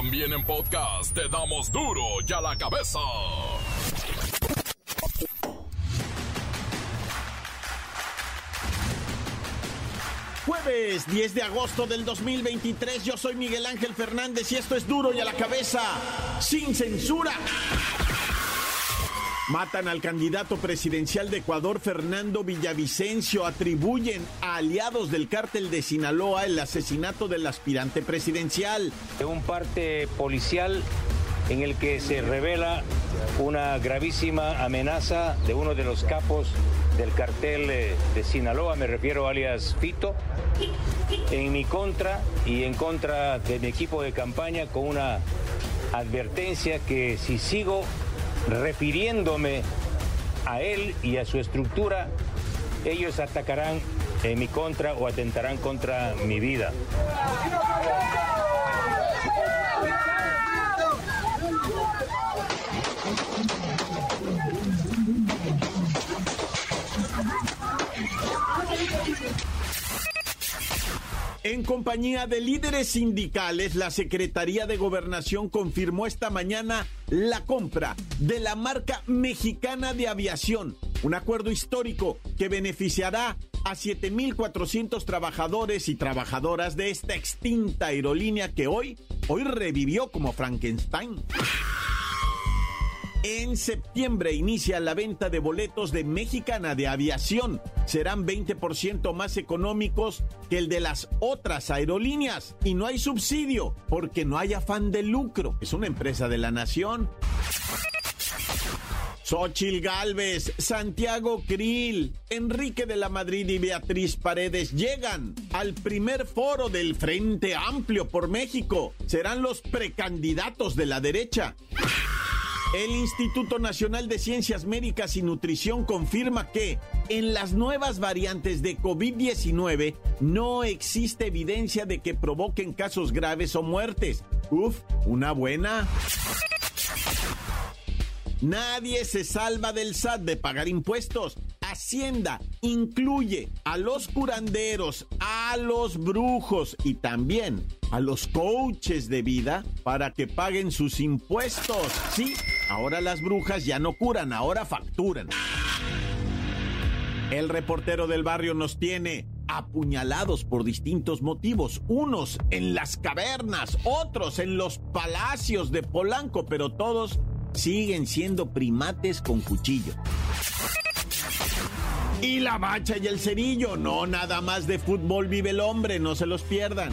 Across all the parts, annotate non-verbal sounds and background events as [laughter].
También en podcast te damos duro y a la cabeza. Jueves 10 de agosto del 2023, yo soy Miguel Ángel Fernández y esto es duro y a la cabeza, sin censura. Matan al candidato presidencial de Ecuador, Fernando Villavicencio. Atribuyen a aliados del cártel de Sinaloa el asesinato del aspirante presidencial. De un parte policial en el que se revela una gravísima amenaza de uno de los capos del cartel eh, de Sinaloa, me refiero alias Fito, en mi contra y en contra de mi equipo de campaña con una advertencia que si sigo refiriéndome a él y a su estructura, ellos atacarán en mi contra o atentarán contra mi vida. Compañía de líderes sindicales, la Secretaría de Gobernación confirmó esta mañana la compra de la marca mexicana de aviación, un acuerdo histórico que beneficiará a 7.400 trabajadores y trabajadoras de esta extinta aerolínea que hoy, hoy revivió como Frankenstein. En septiembre inicia la venta de boletos de Mexicana de Aviación. Serán 20% más económicos que el de las otras aerolíneas. Y no hay subsidio porque no hay afán de lucro. Es una empresa de la nación. Xochil Gálvez, Santiago Krill, Enrique de la Madrid y Beatriz Paredes llegan al primer foro del Frente Amplio por México. Serán los precandidatos de la derecha. El Instituto Nacional de Ciencias Médicas y Nutrición confirma que en las nuevas variantes de COVID-19 no existe evidencia de que provoquen casos graves o muertes. Uf, una buena. Nadie se salva del SAT de pagar impuestos. Hacienda incluye a los curanderos, a los brujos y también a los coaches de vida para que paguen sus impuestos. Sí, ahora las brujas ya no curan, ahora facturan. El reportero del barrio nos tiene apuñalados por distintos motivos, unos en las cavernas, otros en los palacios de Polanco, pero todos siguen siendo primates con cuchillo. Y la bacha y el cerillo, no nada más de fútbol vive el hombre, no se los pierdan.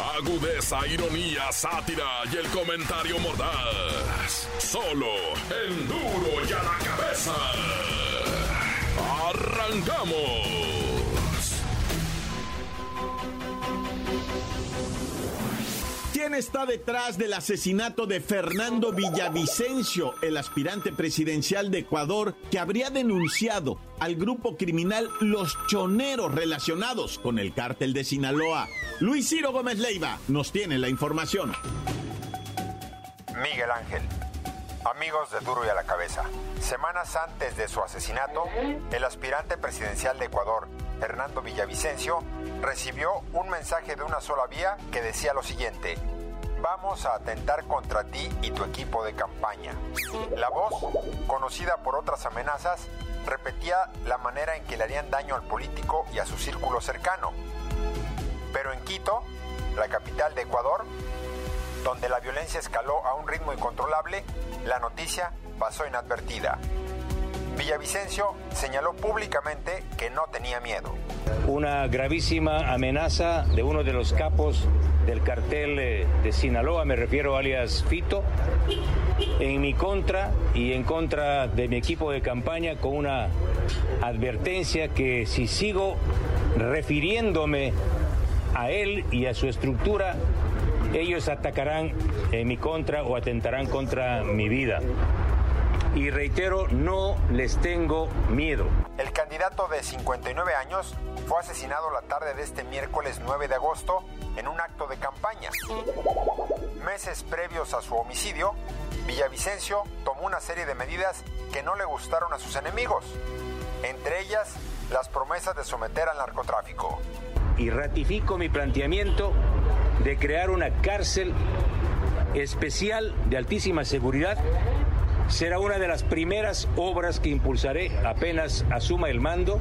Agudeza, ironía, sátira y el comentario mordaz. Solo el duro y a la cabeza. ¡Arrancamos! ¿Quién está detrás del asesinato de Fernando Villavicencio, el aspirante presidencial de Ecuador, que habría denunciado al grupo criminal Los Choneros relacionados con el cártel de Sinaloa? Luis Ciro Gómez Leiva nos tiene la información. Miguel Ángel. Amigos de Duro y a la Cabeza, semanas antes de su asesinato, el aspirante presidencial de Ecuador, Fernando Villavicencio, recibió un mensaje de una sola vía que decía lo siguiente, vamos a atentar contra ti y tu equipo de campaña. La voz, conocida por otras amenazas, repetía la manera en que le harían daño al político y a su círculo cercano. Pero en Quito, la capital de Ecuador, donde la violencia escaló a un ritmo incontrolable, la noticia pasó inadvertida. Villavicencio señaló públicamente que no tenía miedo. Una gravísima amenaza de uno de los capos del cartel eh, de Sinaloa, me refiero alias Fito, en mi contra y en contra de mi equipo de campaña con una advertencia que si sigo refiriéndome a él y a su estructura, ellos atacarán en mi contra o atentarán contra mi vida. Y reitero, no les tengo miedo. El candidato de 59 años fue asesinado la tarde de este miércoles 9 de agosto en un acto de campaña. Meses previos a su homicidio, Villavicencio tomó una serie de medidas que no le gustaron a sus enemigos, entre ellas las promesas de someter al narcotráfico. Y ratifico mi planteamiento de crear una cárcel especial de altísima seguridad. Será una de las primeras obras que impulsaré apenas asuma el mando.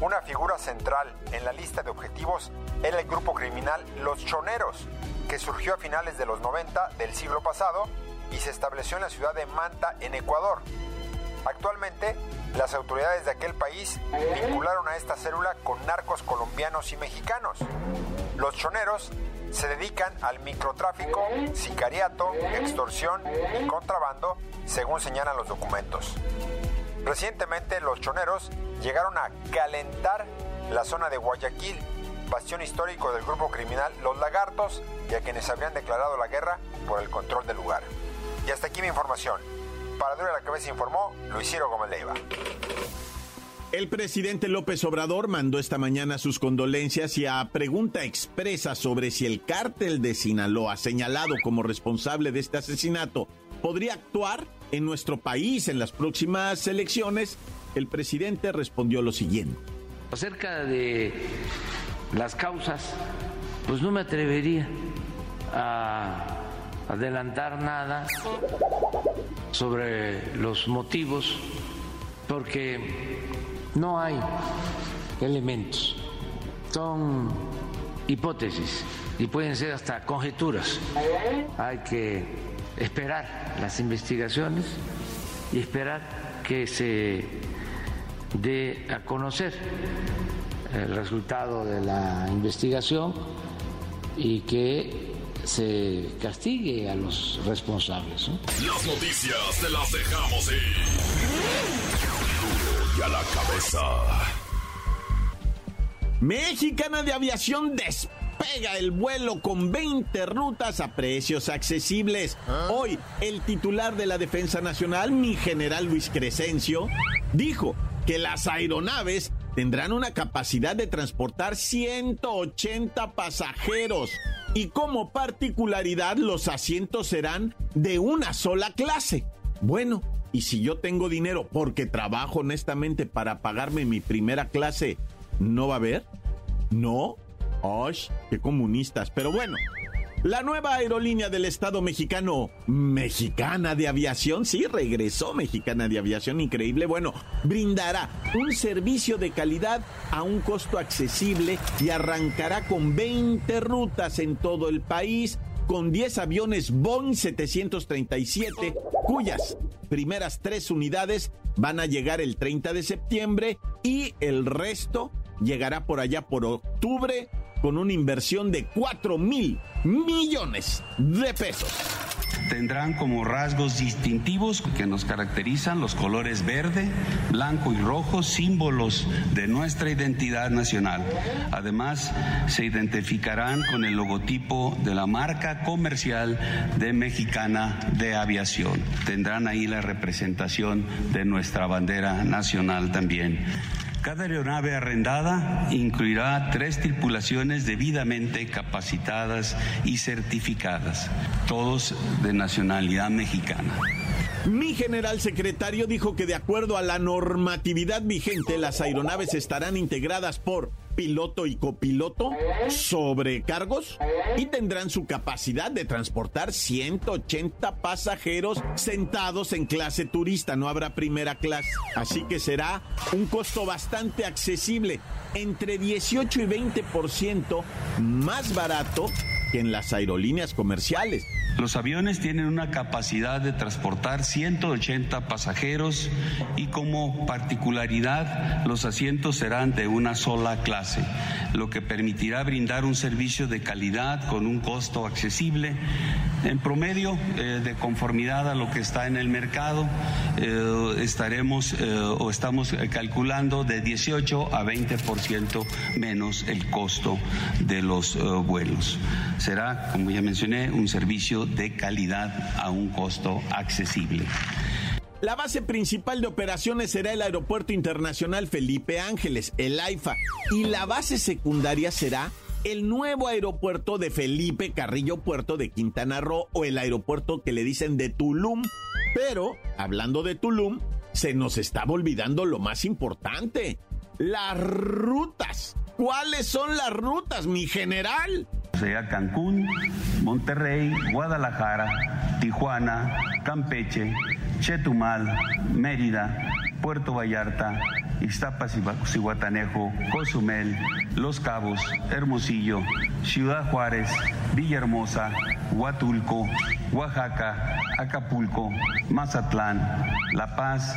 Una figura central en la lista de objetivos era el grupo criminal Los Choneros, que surgió a finales de los 90 del siglo pasado y se estableció en la ciudad de Manta, en Ecuador. Actualmente, las autoridades de aquel país vincularon a esta célula con narcos colombianos y mexicanos. Los choneros se dedican al microtráfico, sicariato, extorsión y contrabando, según señalan los documentos. Recientemente los choneros llegaron a calentar la zona de Guayaquil, bastión histórico del grupo criminal Los Lagartos y a quienes habrían declarado la guerra por el control del lugar. Y hasta aquí mi información. Para Dura la Cabeza informó Luis Ciro Gómez Leiva. El presidente López Obrador mandó esta mañana sus condolencias y a pregunta expresa sobre si el cártel de Sinaloa, señalado como responsable de este asesinato, podría actuar en nuestro país en las próximas elecciones, el presidente respondió lo siguiente. Acerca de las causas, pues no me atrevería a adelantar nada sobre los motivos porque no hay elementos, son hipótesis y pueden ser hasta conjeturas. Hay que esperar las investigaciones y esperar que se dé a conocer el resultado de la investigación y que se castigue a los responsables. Las noticias te las dejamos ir y a la cabeza. Mexicana de Aviación despega el vuelo con 20 rutas a precios accesibles. Hoy, el titular de la Defensa Nacional, mi general Luis Crescencio, dijo que las aeronaves tendrán una capacidad de transportar 180 pasajeros y como particularidad los asientos serán de una sola clase. Bueno, y si yo tengo dinero porque trabajo honestamente para pagarme mi primera clase, ¿no va a haber? ¿No? ¡Ay, qué comunistas! Pero bueno, la nueva aerolínea del Estado mexicano, Mexicana de Aviación, sí, regresó Mexicana de Aviación, increíble. Bueno, brindará un servicio de calidad a un costo accesible y arrancará con 20 rutas en todo el país con 10 aviones Boeing 737, cuyas primeras tres unidades van a llegar el 30 de septiembre y el resto llegará por allá por octubre con una inversión de 4 mil millones de pesos tendrán como rasgos distintivos que nos caracterizan los colores verde, blanco y rojo, símbolos de nuestra identidad nacional. Además, se identificarán con el logotipo de la marca comercial de Mexicana de Aviación. Tendrán ahí la representación de nuestra bandera nacional también. Cada aeronave arrendada incluirá tres tripulaciones debidamente capacitadas y certificadas, todos de nacionalidad mexicana. Mi general secretario dijo que de acuerdo a la normatividad vigente, las aeronaves estarán integradas por piloto y copiloto, sobrecargos y tendrán su capacidad de transportar 180 pasajeros sentados en clase turista, no habrá primera clase. Así que será un costo bastante accesible, entre 18 y 20% más barato que en las aerolíneas comerciales. Los aviones tienen una capacidad de transportar 180 pasajeros y como particularidad los asientos serán de una sola clase, lo que permitirá brindar un servicio de calidad con un costo accesible En promedio, eh, de conformidad a lo que está en el mercado, eh, estaremos eh, o estamos calculando de 18 a 20% menos el costo de los vuelos. Será, como ya mencioné, un servicio de calidad a un costo accesible. La base principal de operaciones será el Aeropuerto Internacional Felipe Ángeles, el AIFA, y la base secundaria será el nuevo aeropuerto de Felipe Carrillo Puerto de Quintana Roo o el aeropuerto que le dicen de Tulum. Pero, hablando de Tulum, se nos estaba olvidando lo más importante, las rutas. ¿Cuáles son las rutas, mi general? Sea Cancún, Monterrey, Guadalajara, Tijuana, Campeche, Chetumal, Mérida, Puerto Vallarta, Iztapas y Guatanejo, Cozumel, Los Cabos, Hermosillo, Ciudad Juárez, Villahermosa, Huatulco, Oaxaca, Acapulco, Mazatlán, La Paz,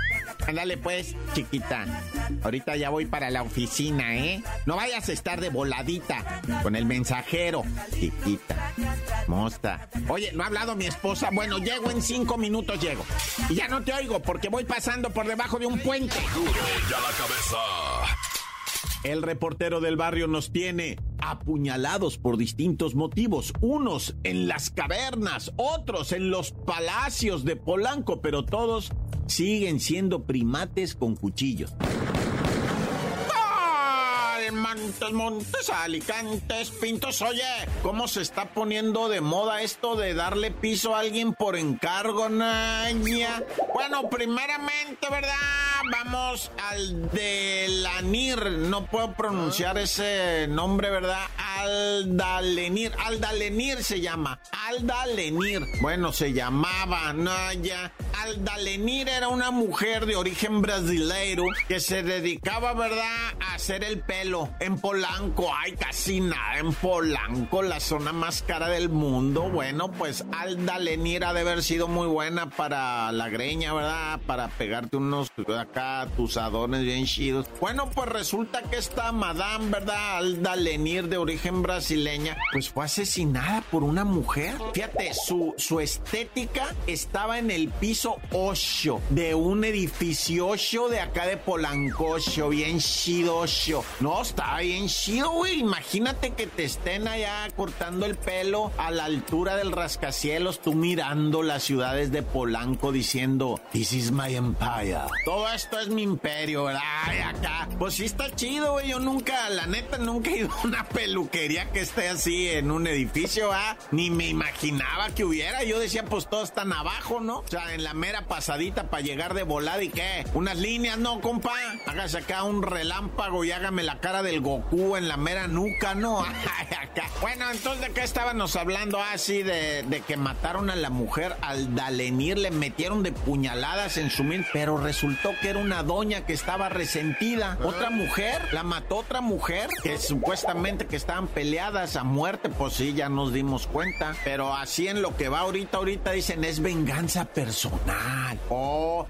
Ándale pues, chiquita. Ahorita ya voy para la oficina, ¿eh? No vayas a estar de voladita con el mensajero. Chiquita. Mosta. Oye, ¿no ha hablado mi esposa? Bueno, llego en cinco minutos, llego. Y ya no te oigo porque voy pasando por debajo de un puente. Duro ya la cabeza. El reportero del barrio nos tiene apuñalados por distintos motivos, unos en las cavernas, otros en los palacios de Polanco, pero todos siguen siendo primates con cuchillos. Montes, Montes, Alicantes, Pintos. Oye, ¿cómo se está poniendo de moda esto de darle piso a alguien por encargo, Naña? Bueno, primeramente, ¿verdad? Vamos al de Lanir. No puedo pronunciar ese nombre, ¿verdad? Aldalenir. Aldalenir se llama. Aldalenir. Bueno, se llamaba, Naya. Aldalenir era una mujer de origen brasileiro que se dedicaba, ¿verdad?, a hacer el pelo en Polanco. Ay, casi nada en Polanco, la zona más cara del mundo. Bueno, pues Aldalenir ha de haber sido muy buena para la greña, ¿verdad? Para pegarte unos acá, tus adones bien chidos. Bueno, pues resulta que esta madame, ¿verdad? Aldalenir de origen brasileña, pues fue asesinada por una mujer. Fíjate, su, su estética estaba en el piso 8 de un edificio 8 de acá de Polanco, bien chido No, está bien chido, güey. Imagínate que te estén allá cortando el pelo a la altura del rascacielos, tú mirando las ciudades de Polanco diciendo, This is my empire. Todo esto es mi imperio, ¿verdad? acá. Pues sí está chido, güey. Yo nunca, la neta, nunca he ido a una peluquería que esté así en un edificio, ¿ah? Ni me imaginaba que hubiera. Yo decía, pues todos están abajo, ¿no? O sea, en la mera pasadita para llegar de volada y qué. Unas líneas, no, compa. Hágase acá un relámpago y hágame la cara del Goku en la mera nuca, ¿no? [laughs] bueno, entonces de qué estábamos hablando así ah, de, de, que mataron a la mujer al Dalenir, le metieron de puñaladas en su mil, pero resultó que era una doña que estaba resentida. Otra mujer, la mató otra mujer que supuestamente que estaban peleadas a muerte, pues sí, ya nos dimos cuenta. Pero así en lo que va ahorita, ahorita dicen es venganza personal. Oh.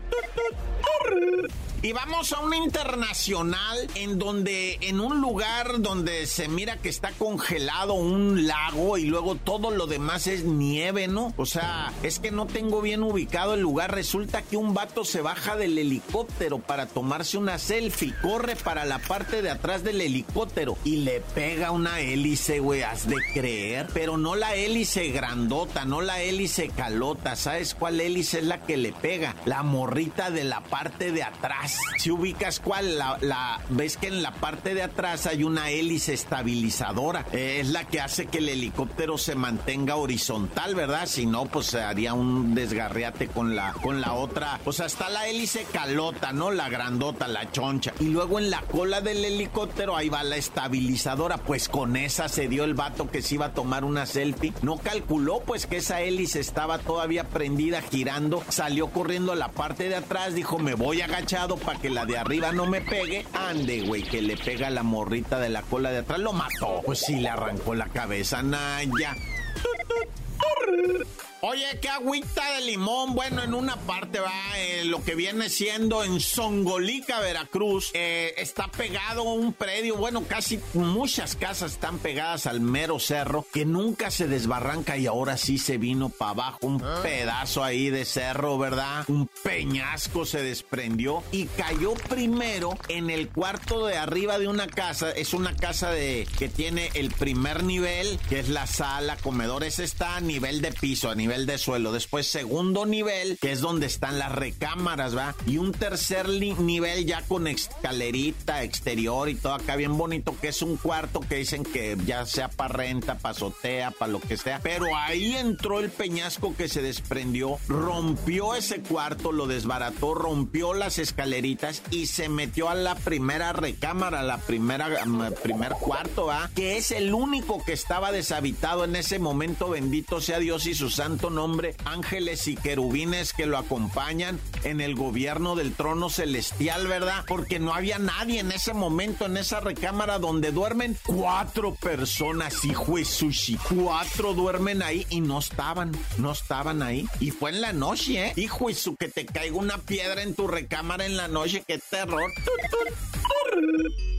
Y vamos a una internacional en donde, en un lugar donde se mira que está congelado un lago y luego todo lo demás es nieve, ¿no? O sea, es que no tengo bien ubicado el lugar. Resulta que un vato se baja del helicóptero para tomarse una selfie, corre para la parte de atrás del helicóptero y le pega una hélice, güey, has de creer. Pero no la hélice grandota, no la hélice calota. ¿Sabes cuál hélice es la que le pega? La morrita de la parte de atrás. Si ubicas cuál, la, ves que en la parte de atrás hay una hélice estabilizadora. es la que hace que el helicóptero se mantenga horizontal, ¿verdad? Si no, pues se haría un desgarriate con la, con la otra. O sea, está la hélice calota, ¿no? La grandota, la choncha. Y luego en la cola del helicóptero ahí va la estabilizadora. Pues con esa se dio el vato que se iba a tomar una selfie. No calculó pues que esa hélice estaba todavía prendida, girando. Salió corriendo a la parte de atrás, dijo, me voy agachado para que la de arriba no me pegue. Ande, güey, que le pega la morrita de la cola de atrás. Lo mató. Pues sí, le arrancó la cabeza, Naya. Oye, qué agüita de limón. Bueno, en una parte va eh, lo que viene siendo en Songolica, Veracruz. Eh, está pegado un predio, bueno, casi muchas casas están pegadas al mero cerro que nunca se desbarranca y ahora sí se vino para abajo. Un ah. pedazo ahí de cerro, ¿verdad? Un peñasco se desprendió y cayó primero en el cuarto de arriba de una casa. Es una casa de que tiene el primer nivel, que es la sala, comedores, está a nivel de piso, a nivel de suelo. Después, segundo nivel, que es donde están las recámaras, ¿va? Y un tercer nivel ya con escalerita exterior y todo acá bien bonito, que es un cuarto que dicen que ya sea para renta, para azotea, para lo que sea. Pero ahí entró el peñasco que se desprendió, rompió ese cuarto, lo desbarató, rompió las escaleritas y se metió a la primera recámara, la primera, mm, primer cuarto, ¿va? Que es el único que estaba deshabitado en ese momento, bendito sea Dios y su santo nombre, ángeles y querubines que lo acompañan en el gobierno del trono celestial, ¿verdad? Porque no había nadie en ese momento en esa recámara donde duermen cuatro personas, hijo de sushi. Cuatro duermen ahí y no estaban, no estaban ahí. Y fue en la noche, ¿eh? Hijo de su que te caiga una piedra en tu recámara en la noche, qué terror.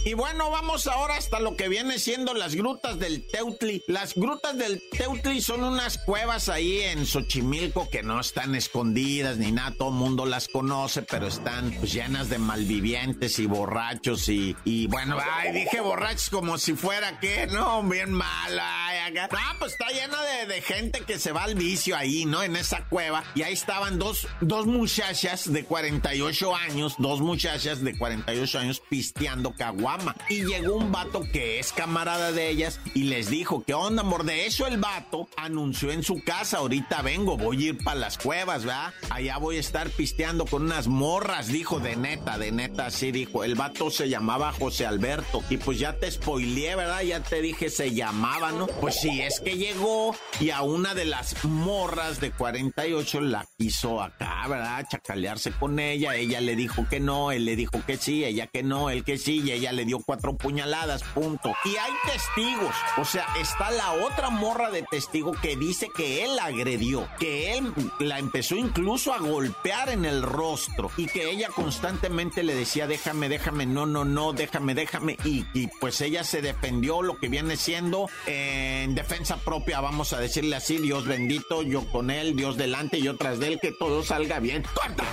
Y bueno, vamos ahora hasta lo que viene siendo las grutas del Teutli. Las grutas del Teutli son unas cuevas ahí en Xochimilco que no están escondidas ni nada, todo el mundo las conoce, pero están pues, llenas de malvivientes y borrachos y, y bueno, ay, dije borrachos como si fuera que, no, bien mal, ay, Ah, pues está llena de, de, gente que se va al vicio ahí, ¿no? En esa cueva. Y ahí estaban dos, dos muchachas de 48 años, dos muchachas de 48 años pisteando caguama. Y llegó un vato que es camarada de ellas y les dijo, ¿qué onda, amor? De eso el vato anunció en su casa, ahorita vengo, voy a ir para las cuevas, ¿verdad? Allá voy a estar pisteando con unas morras, dijo de neta, de neta, así dijo. El vato se llamaba José Alberto. Y pues ya te spoileé, ¿verdad? Ya te dije, se llamaba, ¿no? Pues sí, es que llegó y a una de las morras de 48 la quiso acá, ¿verdad? Chacalearse con ella. Ella le dijo que no, él le dijo que sí, ella que no, él que sí, y ella le dio cuatro puñaladas, punto. Y hay testigos. O sea, está la otra morra de testigo que dice que él la agredió, que él la empezó incluso a golpear en el rostro y que ella constantemente le decía, déjame, déjame, no, no, no, déjame, déjame. Y, pues ella se defendió lo que viene siendo en defensa propia, vamos a decirle así, Dios bendito, yo con él, Dios delante, y otras de él, que todo salga bien. ¡Corta!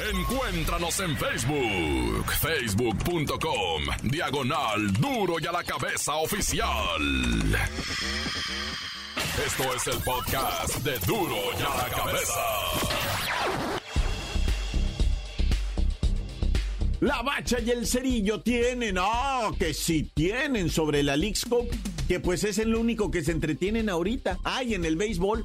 Encuéntranos en Facebook, facebook.com, diagonal duro y a la cabeza oficial. Esto es el podcast de duro y a la cabeza. La bacha y el cerillo tienen, ah, que sí tienen sobre la Lixco, que pues es el único que se entretienen ahorita. Ay, en el béisbol.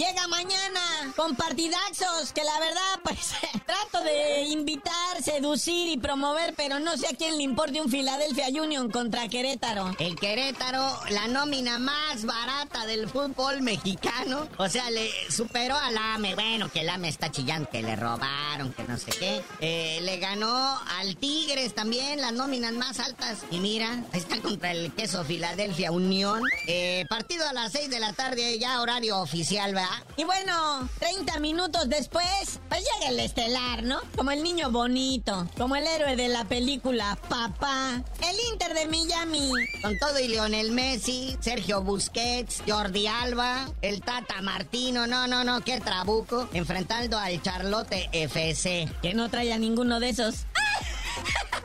Llega mañana con partidazos que la verdad pues [laughs] trato de invitar seducir y promover, pero no sé a quién le importe un Philadelphia Union contra Querétaro. El Querétaro, la nómina más barata del fútbol mexicano. O sea, le superó al AME. Bueno, que el AME está chillando, que le robaron, que no sé qué. Eh, le ganó al Tigres también, las nóminas más altas. Y mira, está contra el queso Philadelphia Unión. Eh, partido a las 6 de la tarde, ya horario oficial, ¿verdad? Y bueno, 30 minutos después, pues llega el estelar, ¿no? Como el niño bonito, como el héroe de la película Papá, el Inter de Miami. Con todo y Lionel Messi, Sergio Busquets, Jordi Alba, el Tata Martino, no, no, no, qué trabuco, enfrentando al Charlotte FC. Que no trae a ninguno de esos. [laughs]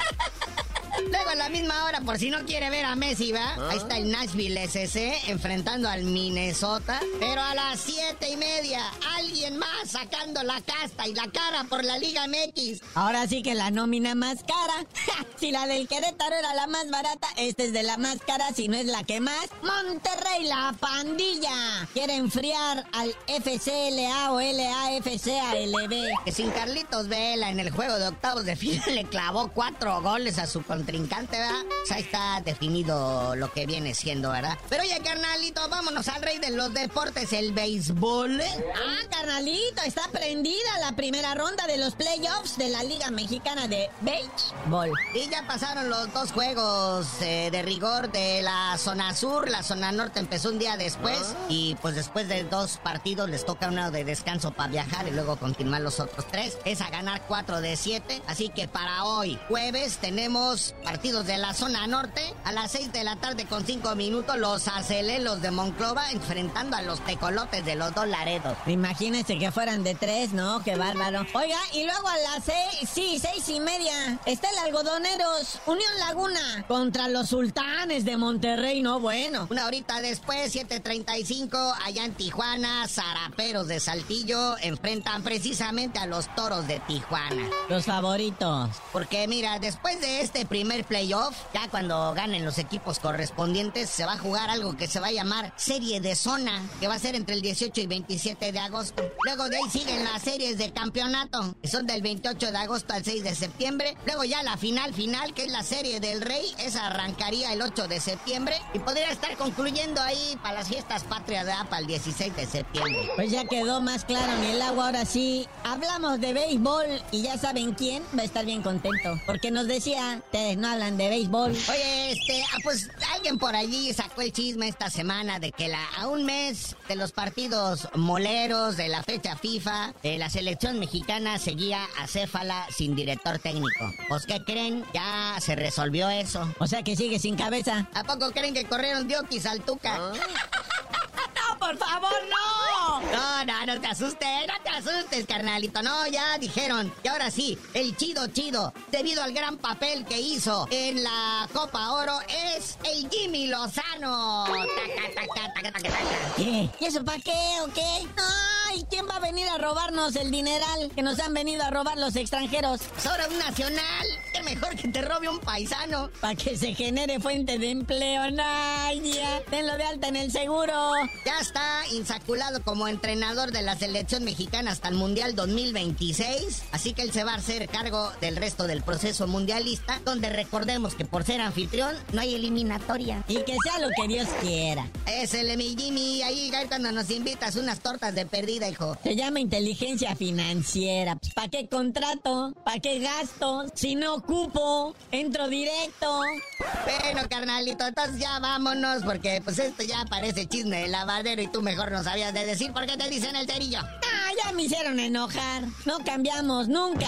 A la misma hora, por si no quiere ver a Messi, ¿va? Ahí está el Nashville SC enfrentando al Minnesota. Pero a las siete y media, alguien más sacando la casta y la cara por la Liga MX. Ahora sí que la nómina más cara. [laughs] si la del Querétaro era la más barata, esta es de la más cara, si no es la que más. Monterrey, la pandilla. Quiere enfriar al FCLA o LAFCALB. Que sin Carlitos Vela en el juego de octavos de final le clavó cuatro goles a su contrincante, ¿verdad? Pues ahí está definido lo que viene siendo, ¿verdad? Pero oye, carnalito, vámonos al rey de los deportes, el béisbol. Ah, carnalito, está prendida la primera ronda de los playoffs de la Liga Mexicana de Béisbol. Y ya pasaron los dos juegos eh, de rigor de la zona sur. La zona norte empezó un día después. Y pues después de dos partidos les toca uno de descanso para viajar y luego continuar los otros tres. Es a ganar 4 de 7. Así que para hoy, jueves, tenemos partidos de la zona norte. A las 6 de la tarde con 5 minutos, los acelelos de Monclova enfrentando a los tecolotes de los dos Laredos. Imagínense que fueran de tres, ¿no? Qué bárbaro. Oiga, y luego a las seis, sí, seis y media, está el Algodoneros, Unión Laguna, contra los Sultanes de Monterrey, no bueno. Una horita después, 7.35, allá en Tijuana, Zaraperos de Saltillo enfrentan precisamente a los Toros de Tijuana. Los favoritos. Porque mira, después de este primer playoff, ya cuando ganen los equipos correspondientes, se va a jugar algo que se va a llamar Serie de Zona, que va a ser entre el 18 y 27 de agosto. Luego de ahí siguen las series de campeonato, que son del 28 de agosto al 6 de septiembre. Luego ya la final final, que es la Serie del Rey, esa arrancaría el 8 de septiembre y podría estar concluyendo ahí para las fiestas patrias de APA el 16 de septiembre. Pues ya quedó más claro en el agua, ahora sí. Hablamos de béisbol y ya saben quién va a estar bien contento. Porque nos decía, ustedes no hablan de béisbol. Oye, este, ah, pues alguien por allí sacó el chisme esta semana de que la, a un mes de los partidos moleros de la fecha FIFA, eh, la selección mexicana seguía acéfala sin director técnico. Pues, ¿qué creen? Ya se resolvió eso. O sea que sigue sin cabeza. ¿A poco creen que corrieron Dioquis al Tuca? [laughs] ¡No, por favor, no! No, no, no te asustes, no te asustes, carnalito. No, ya dijeron. Y ahora sí, el chido chido, debido al gran papel que hizo en la Copa Oro, es el Jimmy Lozano. ¿Qué? ¿Y eso para qué o qué? Ay, ¿quién va a venir a robarnos el dineral que nos han venido a robar los extranjeros? Pues ahora un nacional. Mejor que te robe un paisano. Para que se genere fuente de empleo, Naya. Tenlo de alta en el seguro. Ya está insaculado como entrenador de la selección mexicana hasta el Mundial 2026. Así que él se va a hacer cargo del resto del proceso mundialista, donde recordemos que por ser anfitrión no hay eliminatoria. Y que sea lo que Dios quiera. Es el mi Jimmy, ahí cuando nos invitas unas tortas de perdida, hijo. Se llama inteligencia financiera. Pues, ¿Para qué contrato? ¿Para qué gasto? Si no entro directo. Bueno, carnalito, entonces ya vámonos, porque pues esto ya parece chisme de lavadero y tú mejor no sabías de decir por qué te dicen el cerillo. Ah, ya me hicieron enojar. No cambiamos nunca.